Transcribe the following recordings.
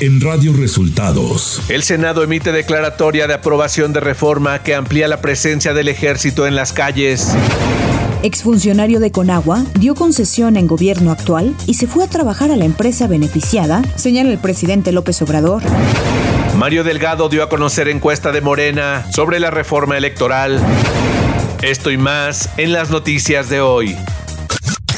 en Radio Resultados. El Senado emite declaratoria de aprobación de reforma que amplía la presencia del ejército en las calles. Exfuncionario de Conagua dio concesión en gobierno actual y se fue a trabajar a la empresa beneficiada, señala el presidente López Obrador. Mario Delgado dio a conocer encuesta de Morena sobre la reforma electoral. Esto y más en las noticias de hoy.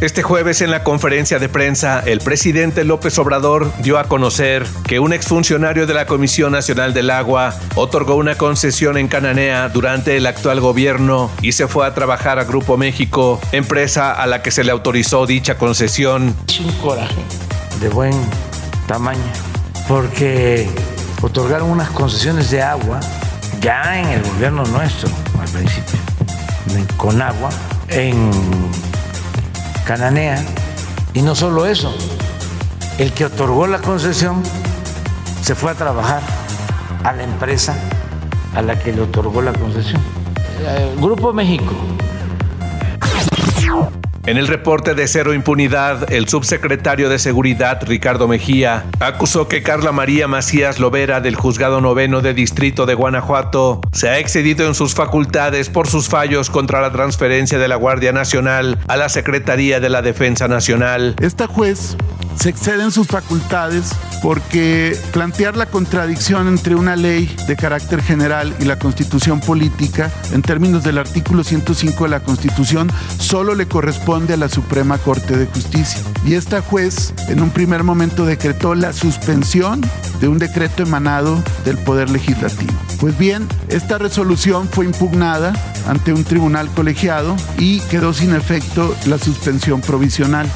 Este jueves en la conferencia de prensa, el presidente López Obrador dio a conocer que un exfuncionario de la Comisión Nacional del Agua otorgó una concesión en Cananea durante el actual gobierno y se fue a trabajar a Grupo México, empresa a la que se le autorizó dicha concesión. Es un coraje de buen tamaño, porque otorgaron unas concesiones de agua ya en el gobierno nuestro, al principio, con agua, en Cananea. Y no solo eso, el que otorgó la concesión se fue a trabajar a la empresa a la que le otorgó la concesión. Grupo México en el reporte de cero impunidad, el subsecretario de Seguridad, Ricardo Mejía, acusó que Carla María Macías Lovera del Juzgado Noveno de Distrito de Guanajuato se ha excedido en sus facultades por sus fallos contra la transferencia de la Guardia Nacional a la Secretaría de la Defensa Nacional. Esta juez se excede en sus facultades porque plantear la contradicción entre una ley de carácter general y la constitución política en términos del artículo 105 de la constitución solo le corresponde a la Suprema Corte de Justicia. Y esta juez en un primer momento decretó la suspensión de un decreto emanado del Poder Legislativo. Pues bien, esta resolución fue impugnada ante un tribunal colegiado y quedó sin efecto la suspensión provisional.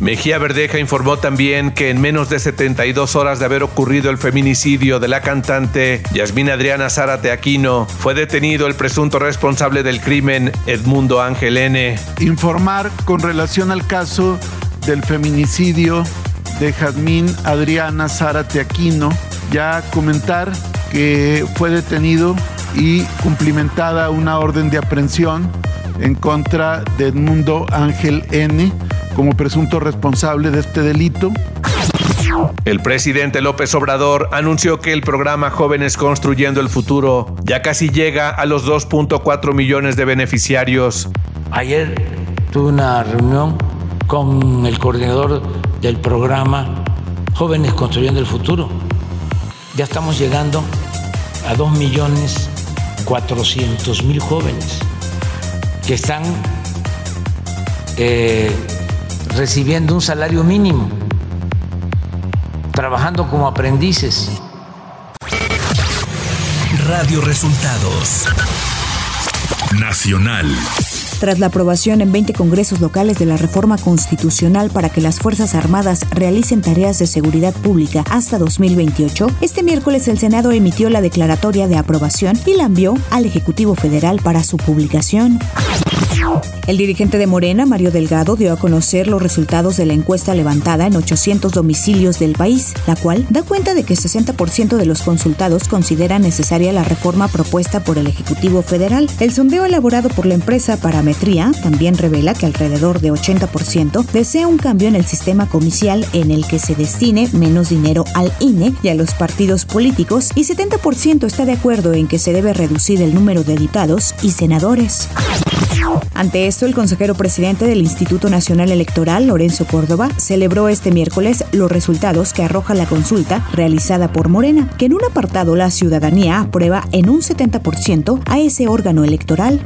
Mejía Verdeja informó también que en menos de 72 horas de haber ocurrido el feminicidio de la cantante Yasmina Adriana Zárate Aquino, fue detenido el presunto responsable del crimen, Edmundo Ángel N. Informar con relación al caso del feminicidio de Jazmín Adriana Zárate Aquino, ya comentar que fue detenido y cumplimentada una orden de aprehensión en contra de Edmundo Ángel N como presunto responsable de este delito. El presidente López Obrador anunció que el programa Jóvenes Construyendo el Futuro ya casi llega a los 2.4 millones de beneficiarios. Ayer tuve una reunión con el coordinador del programa Jóvenes Construyendo el Futuro. Ya estamos llegando a 2 millones 400 mil jóvenes que están eh, recibiendo un salario mínimo, trabajando como aprendices. Radio Resultados Nacional. Tras la aprobación en 20 congresos locales de la reforma constitucional para que las Fuerzas Armadas realicen tareas de seguridad pública hasta 2028, este miércoles el Senado emitió la declaratoria de aprobación y la envió al Ejecutivo Federal para su publicación. El dirigente de Morena, Mario Delgado, dio a conocer los resultados de la encuesta levantada en 800 domicilios del país, la cual da cuenta de que 60% de los consultados consideran necesaria la reforma propuesta por el Ejecutivo Federal. El sondeo elaborado por la empresa Parametría también revela que alrededor de 80% desea un cambio en el sistema comicial en el que se destine menos dinero al INE y a los partidos políticos y 70% está de acuerdo en que se debe reducir el número de diputados y senadores. Ante esto, el consejero presidente del Instituto Nacional Electoral, Lorenzo Córdoba, celebró este miércoles los resultados que arroja la consulta realizada por Morena, que en un apartado la ciudadanía aprueba en un 70% a ese órgano electoral.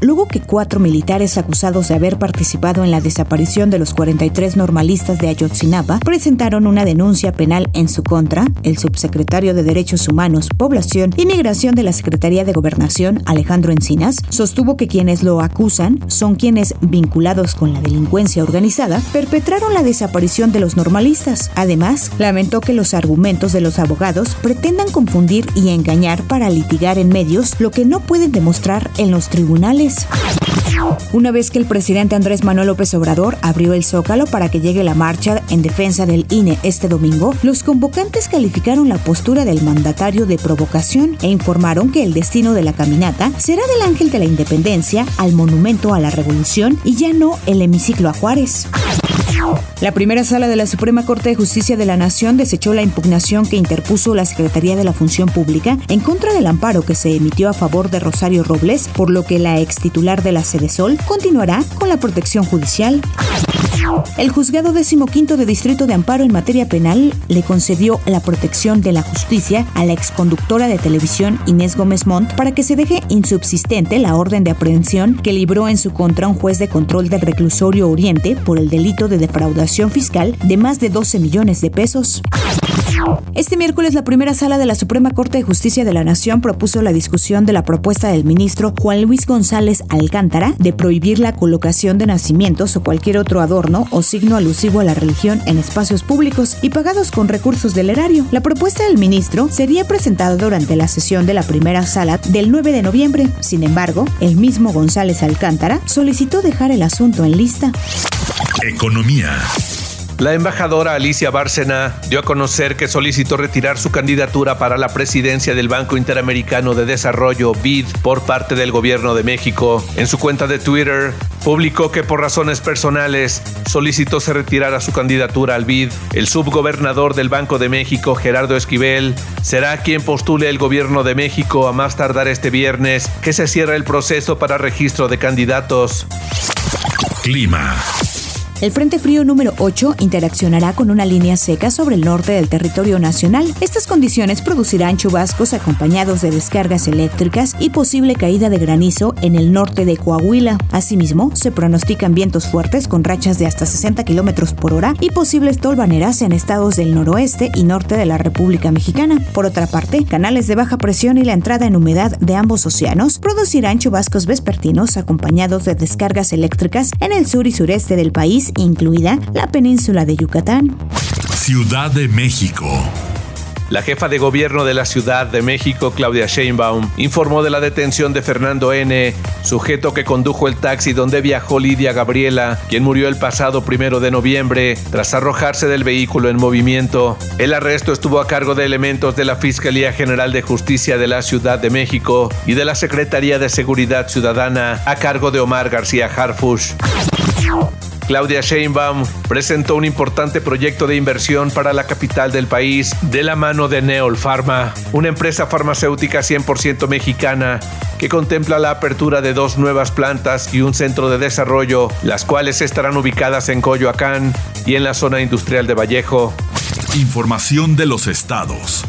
Luego que cuatro militares acusados de haber participado en la desaparición de los 43 normalistas de Ayotzinapa presentaron una denuncia penal en su contra, el subsecretario de Derechos Humanos, Población y Migración de la Secretaría de Gobernación, Alejandro Encinas, sostuvo que quienes lo acusan son quienes, vinculados con la delincuencia organizada, perpetraron la desaparición de los normalistas. Además, lamentó que los argumentos de los abogados pretendan confundir y engañar para litigar en medios lo que no pueden demostrar en los tribunales. Una vez que el presidente Andrés Manuel López Obrador abrió el zócalo para que llegue la marcha en defensa del INE este domingo, los convocantes calificaron la postura del mandatario de provocación e informaron que el destino de la caminata será del Ángel de la Independencia al Monumento a la Revolución y ya no el hemiciclo a Juárez. La primera sala de la Suprema Corte de Justicia de la Nación desechó la impugnación que interpuso la Secretaría de la Función Pública en contra del amparo que se emitió a favor de Rosario Robles, por lo que la ex titular de la Sede Sol continuará con la protección judicial. El juzgado decimoquinto de Distrito de Amparo en materia penal le concedió la protección de la justicia a la exconductora de televisión Inés Gómez Montt para que se deje insubsistente la orden de aprehensión que libró en su contra un juez de control del reclusorio Oriente por el delito de defraudación fiscal de más de 12 millones de pesos. Este miércoles la primera sala de la Suprema Corte de Justicia de la Nación propuso la discusión de la propuesta del ministro Juan Luis González Alcántara de prohibir la colocación de nacimientos o cualquier otro adorno o signo alusivo a la religión en espacios públicos y pagados con recursos del erario. La propuesta del ministro sería presentada durante la sesión de la primera sala del 9 de noviembre. Sin embargo, el mismo González Alcántara solicitó dejar el asunto en lista. Economía. La embajadora Alicia Bárcena dio a conocer que solicitó retirar su candidatura para la presidencia del Banco Interamericano de Desarrollo, BID, por parte del gobierno de México. En su cuenta de Twitter, publicó que por razones personales solicitó se retirara su candidatura al BID. El subgobernador del Banco de México, Gerardo Esquivel, será quien postule el gobierno de México a más tardar este viernes, que se cierra el proceso para registro de candidatos. Clima. El Frente Frío número 8 interaccionará con una línea seca sobre el norte del territorio nacional. Estas condiciones producirán chubascos acompañados de descargas eléctricas y posible caída de granizo en el norte de Coahuila. Asimismo, se pronostican vientos fuertes con rachas de hasta 60 kilómetros por hora y posibles tolvaneras en estados del noroeste y norte de la República Mexicana. Por otra parte, canales de baja presión y la entrada en humedad de ambos océanos producirán chubascos vespertinos acompañados de descargas eléctricas en el sur y sureste del país incluida la península de Yucatán. Ciudad de México. La jefa de gobierno de la Ciudad de México, Claudia Sheinbaum, informó de la detención de Fernando N., sujeto que condujo el taxi donde viajó Lidia Gabriela, quien murió el pasado primero de noviembre tras arrojarse del vehículo en movimiento. El arresto estuvo a cargo de elementos de la Fiscalía General de Justicia de la Ciudad de México y de la Secretaría de Seguridad Ciudadana a cargo de Omar García Harfush. Claudia Sheinbaum presentó un importante proyecto de inversión para la capital del país de la mano de Neol Pharma, una empresa farmacéutica 100% mexicana que contempla la apertura de dos nuevas plantas y un centro de desarrollo, las cuales estarán ubicadas en Coyoacán y en la zona industrial de Vallejo. Información de los estados.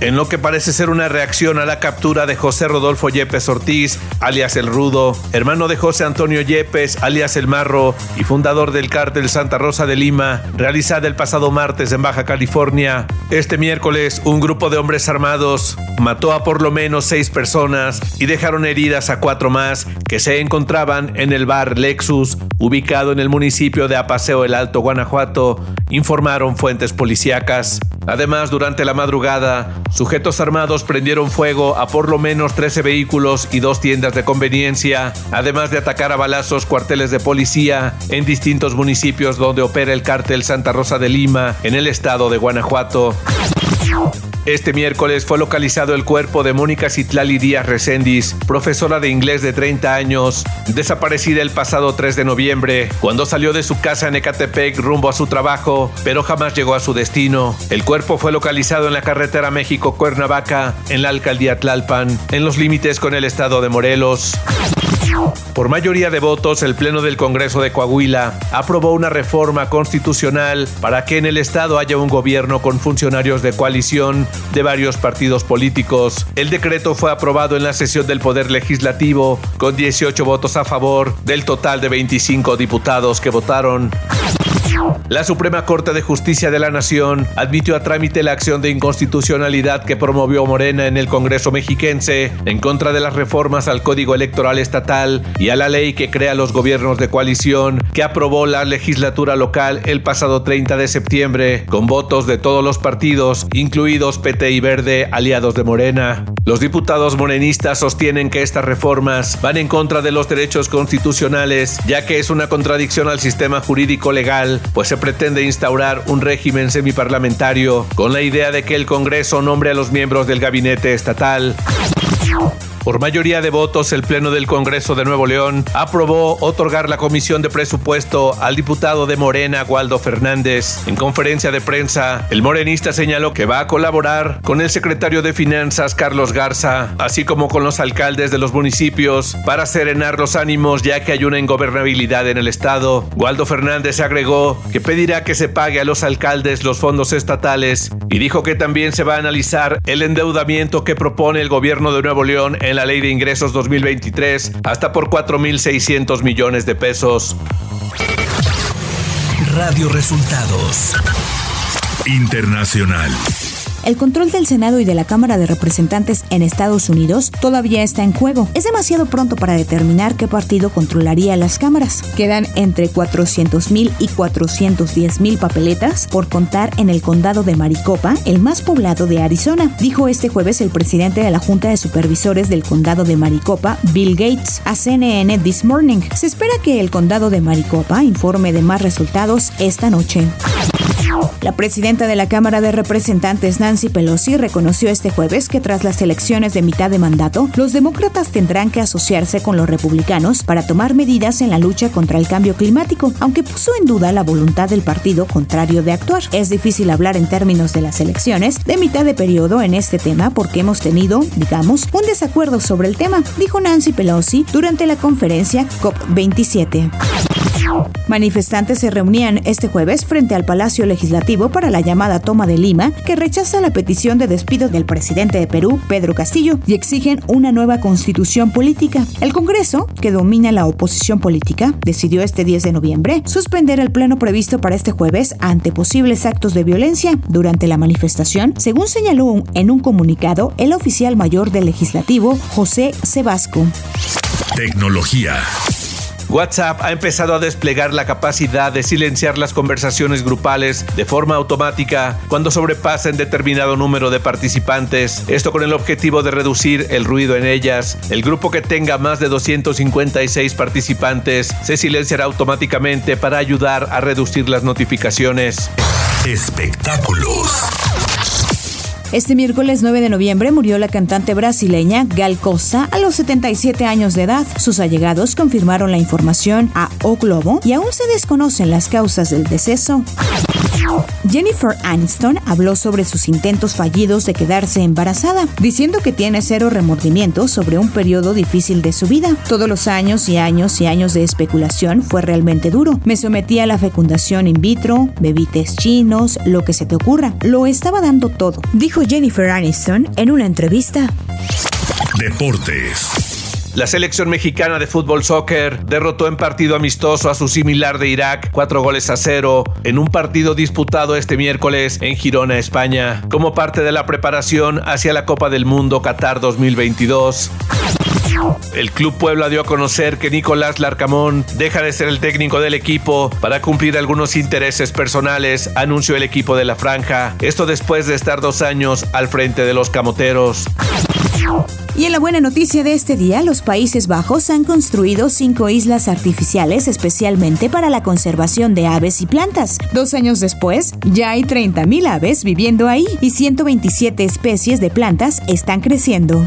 En lo que parece ser una reacción a la captura de José Rodolfo Yepes Ortiz, alias El Rudo, hermano de José Antonio Yepes, alias El Marro, y fundador del cártel Santa Rosa de Lima, realizada el pasado martes en Baja California. Este miércoles, un grupo de hombres armados mató a por lo menos seis personas y dejaron heridas a cuatro más que se encontraban en el bar Lexus, ubicado en el municipio de Apaseo el Alto, Guanajuato, informaron fuentes policíacas. Además, durante la madrugada, sujetos armados prendieron fuego a por lo menos 13 vehículos y dos tiendas de conveniencia, además de atacar a balazos cuarteles de policía en distintos municipios donde opera el cártel Santa Rosa de Lima, en el estado de Guanajuato. Este miércoles fue localizado el cuerpo de Mónica Citlali Díaz Recendis, profesora de inglés de 30 años, desaparecida el pasado 3 de noviembre, cuando salió de su casa en Ecatepec rumbo a su trabajo, pero jamás llegó a su destino. El cuerpo fue localizado en la carretera México-Cuernavaca, en la alcaldía Tlalpan, en los límites con el estado de Morelos. Por mayoría de votos, el Pleno del Congreso de Coahuila aprobó una reforma constitucional para que en el Estado haya un gobierno con funcionarios de coalición de varios partidos políticos. El decreto fue aprobado en la sesión del Poder Legislativo con 18 votos a favor del total de 25 diputados que votaron. La Suprema Corte de Justicia de la Nación admitió a trámite la acción de inconstitucionalidad que promovió Morena en el Congreso mexiquense en contra de las reformas al Código Electoral Estatal y a la ley que crea los gobiernos de coalición que aprobó la legislatura local el pasado 30 de septiembre con votos de todos los partidos, incluidos PT y Verde, aliados de Morena. Los diputados morenistas sostienen que estas reformas van en contra de los derechos constitucionales, ya que es una contradicción al sistema jurídico legal pues se pretende instaurar un régimen semiparlamentario con la idea de que el Congreso nombre a los miembros del gabinete estatal. Por mayoría de votos, el Pleno del Congreso de Nuevo León aprobó otorgar la comisión de presupuesto al diputado de Morena, Waldo Fernández. En conferencia de prensa, el morenista señaló que va a colaborar con el secretario de Finanzas, Carlos Garza, así como con los alcaldes de los municipios para serenar los ánimos ya que hay una ingobernabilidad en el Estado. Waldo Fernández agregó que pedirá que se pague a los alcaldes los fondos estatales y dijo que también se va a analizar el endeudamiento que propone el gobierno de Nuevo León en la Ley de Ingresos 2023 hasta por 4.600 millones de pesos. Radio Resultados Internacional. El control del Senado y de la Cámara de Representantes en Estados Unidos todavía está en juego. Es demasiado pronto para determinar qué partido controlaría las cámaras. Quedan entre 400.000 y 410.000 papeletas por contar en el condado de Maricopa, el más poblado de Arizona, dijo este jueves el presidente de la Junta de Supervisores del condado de Maricopa, Bill Gates, a CNN This Morning. Se espera que el condado de Maricopa informe de más resultados esta noche. La presidenta de la Cámara de Representantes, Nancy Pelosi, reconoció este jueves que tras las elecciones de mitad de mandato, los demócratas tendrán que asociarse con los republicanos para tomar medidas en la lucha contra el cambio climático, aunque puso en duda la voluntad del partido contrario de actuar. Es difícil hablar en términos de las elecciones de mitad de periodo en este tema porque hemos tenido, digamos, un desacuerdo sobre el tema, dijo Nancy Pelosi durante la conferencia COP27. Manifestantes se reunían este jueves frente al Palacio Legislativo para la llamada toma de Lima, que rechaza la petición de despido del presidente de Perú, Pedro Castillo, y exigen una nueva constitución política. El Congreso, que domina la oposición política, decidió este 10 de noviembre suspender el pleno previsto para este jueves ante posibles actos de violencia durante la manifestación, según señaló en un comunicado el oficial mayor del legislativo, José Sebasco. Tecnología. WhatsApp ha empezado a desplegar la capacidad de silenciar las conversaciones grupales de forma automática cuando sobrepasen determinado número de participantes, esto con el objetivo de reducir el ruido en ellas. El grupo que tenga más de 256 participantes se silenciará automáticamente para ayudar a reducir las notificaciones. Espectáculos. Este miércoles 9 de noviembre murió la cantante brasileña Gal Costa a los 77 años de edad. Sus allegados confirmaron la información a O Globo y aún se desconocen las causas del deceso. Jennifer Aniston habló sobre sus intentos fallidos de quedarse embarazada, diciendo que tiene cero remordimientos sobre un periodo difícil de su vida. Todos los años y años y años de especulación fue realmente duro. Me sometí a la fecundación in vitro, bebí chinos, lo que se te ocurra. Lo estaba dando todo, dijo Jennifer Aniston en una entrevista. Deportes. La selección mexicana de fútbol soccer derrotó en partido amistoso a su similar de Irak, cuatro goles a cero, en un partido disputado este miércoles en Girona, España, como parte de la preparación hacia la Copa del Mundo Qatar 2022. El Club Puebla dio a conocer que Nicolás Larcamón deja de ser el técnico del equipo para cumplir algunos intereses personales, anunció el equipo de la franja. Esto después de estar dos años al frente de los camoteros. Y en la buena noticia de este día, los Países Bajos han construido cinco islas artificiales especialmente para la conservación de aves y plantas. Dos años después, ya hay 30.000 aves viviendo ahí y 127 especies de plantas están creciendo.